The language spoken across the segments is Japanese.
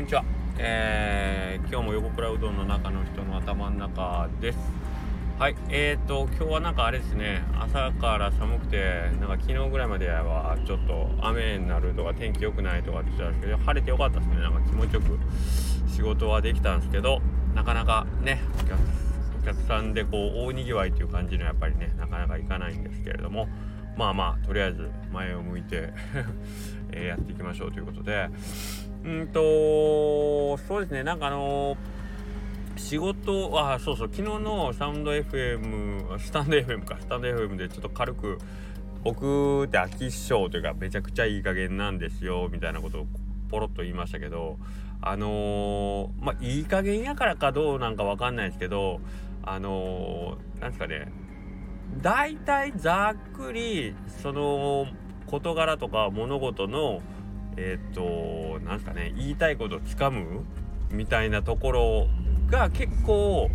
こんにちは、えー、今日も横倉うどんの中の人の頭の中です。はいえーと今日はなんかあれですね。朝から寒くてなんか昨日ぐらいまではちょっと雨になるとか天気良くないとかって言ってたんですけど晴れてよかったですね。なんか気持ちよく仕事はできたんですけどなかなかねお客さんでこう大にぎわいという感じのやっぱりねなかなかいかないんですけれどもまあまあとりあえず前を向いて えやっていきましょうということでうんとそうですね。なんかあの、仕事あそうそう。昨日のサウンド FM スタンド FM か。スタンド FM でちょっと軽く僕って飽き性というかめちゃくちゃいい加減なんですよみたいなことをポロッと言いましたけどあのー、まあいい加減やからかどうなんか分かんないですけどあのー、なんですかね。大体ざっくりその事柄とか物事のえっ、となんかね言いたいことをつかむみたいなところが結構、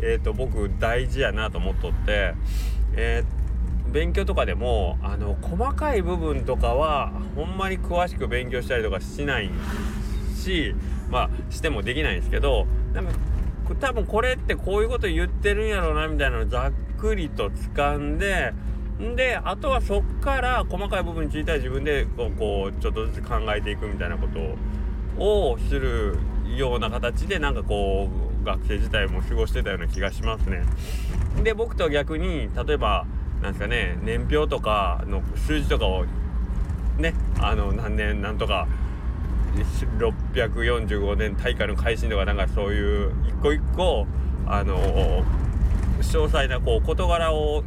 えーと、僕大事やなと思っとって、えー、勉強とかでもあの細かい部分とかはほんまに詳しく勉強したりとかしないしまあしてもできないんですけどなんか多分これってこういうこと言ってるんやろうなみたいなのをざっくりと掴んでであとはそっから細かい部分については自分でこうこうちょっとずつ考えていくみたいなことをするような形でなんかこう学生時代も過ごしてたような気がしますね。で僕とは逆に例えばなんですかね年表とかの数字とかをねあの何年なんとか645年大会の改新とかなんかそういう一個一個あの詳細なこう事柄を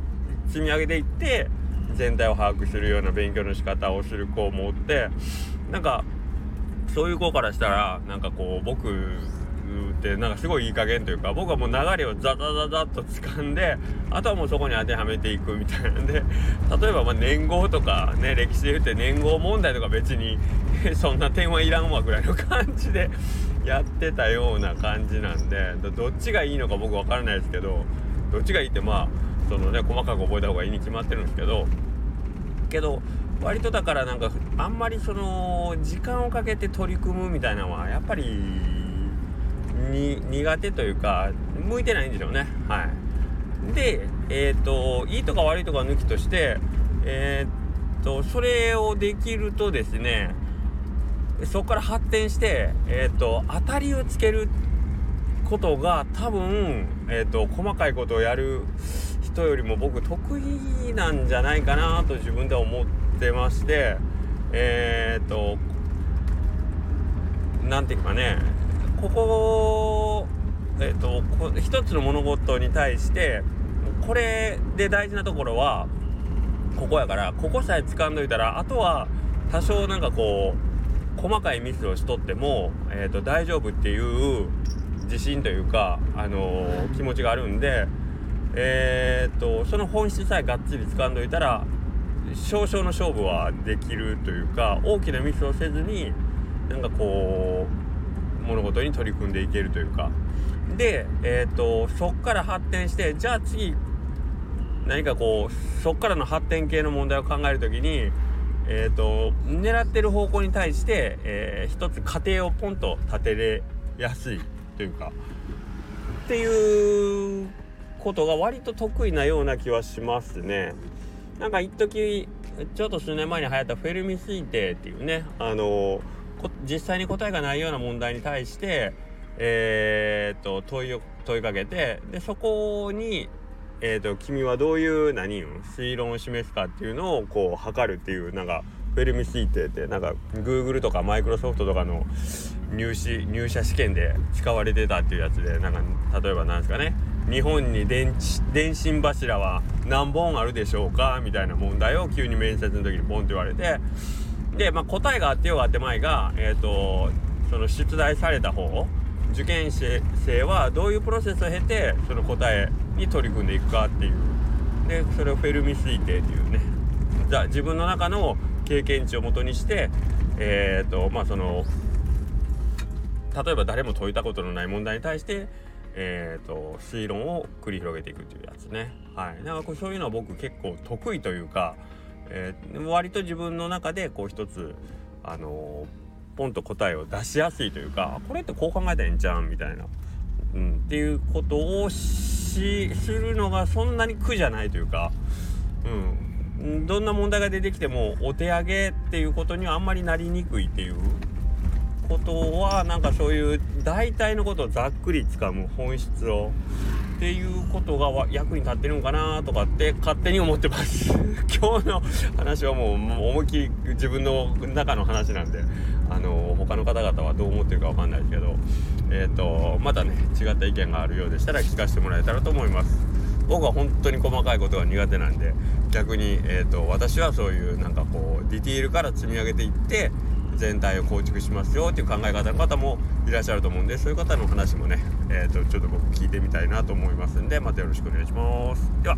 積み上げていって全体を把握するような勉強の仕方をする子もおってなんかそういう子からしたらなんかこう僕ってなんかすごいいい加減というか僕はもう流れをザザザザッと掴んであとはもうそこに当てはめていくみたいなんで例えばま年号とかね歴史で言って年号問題とか別に そんな点はいらんわぐらいの感じでやってたような感じなんでどっちがいいのか僕分からないですけどどっちがいいってまあそのね細かく覚えた方がいいに決まってるんですけどけど割とだからなんかあんまりその時間をかけて取り組むみたいなのはやっぱり苦手というか向いてないんでしょうね。はい。でえっ、ー、といいとか悪いとか抜きとしてえっ、ー、とそれをできるとですねそこから発展してえっ、ー、と当たりをつけることが多分えっ、と細かいことをやる人よりも僕得意なんじゃないかなと自分では思ってましてえっ、と何て言うかねここえっ、ー、と一つの物事に対してこれで大事なところはここやからここさえ掴んどいたらあとは多少なんかこう細かいミスをしとっても、えーと、大丈夫っていう自信というか、あのー、気持ちがあるんでえー、っとその本質さえがっつり掴んどいたら少々の勝負はできるというか大きなミスをせずになんかこう物事に取り組んでいけるというか。で、えーと、そっから発展してじゃあ次何かこうそっからの発展系の問題を考える時に、えーと、狙ってる方向に対して、えー、一つ過程をポンと立てれやすいというか。っていうことが割と得意なような気はしますね。なんか一時ちょっと数年前に流行ったフェルミ推定っていうねあの実際に答えがないような問題に対してえー、っと問いを問いかけてでそこにえーと、君はどういう何推論を示すかっていうのをこう測るっていうなんかフェルミ推定ってなんか Google とかマイクロソフトとかの入試入社試験で使われてたっていうやつでなんか例えばなんですかね日本に電電信柱は何本あるでしょうか？みたいな問題を急に面接の時にポンって言われて。で、まあ、答えがあってよがあってまいが、えーと、その出題された方受験生はどういうプロセスを経てその答えに取り組んでいくかっていう。でそれをフェルミ推定っていうね。自分の中の経験値をもとにしてえっ、ー、とまあその例えば誰も解いたことのない問題に対してえーと、推論を繰り広げていくというやつね。はい、なんかこうそういうのは僕結構得意というか、えー、割と自分の中でこう一つ、あのポンと答えを出しやすいというかこれってこう考えたらええんちゃうんみたいな、うん、っていうことをしするのがそんなに苦じゃないというか、うん、どんな問題が出てきてもお手上げっていうことにはあんまりなりにくいっていうことはなんかそういう大体のことをざっくりつかむ本質をっていうことが役に立ってるのかなとかって勝手に思ってます。今日の話はもう思いっきり自分の中の話なんであの他の方々はどう思ってるか分かんないですけどえっ、とまたね違った意見があるようでしたら聞かせてもらえたらと思います。僕は本当に細かいことが苦手なんで逆に、えーと私はそういうなんかこうディティールから積み上げていって全体を構築しますよっていう考え方の方もいらっしゃると思うんでそういう方の話もね、えーと、ちょっと僕聞いてみたいなと思いますんでまたよろしくお願いします。では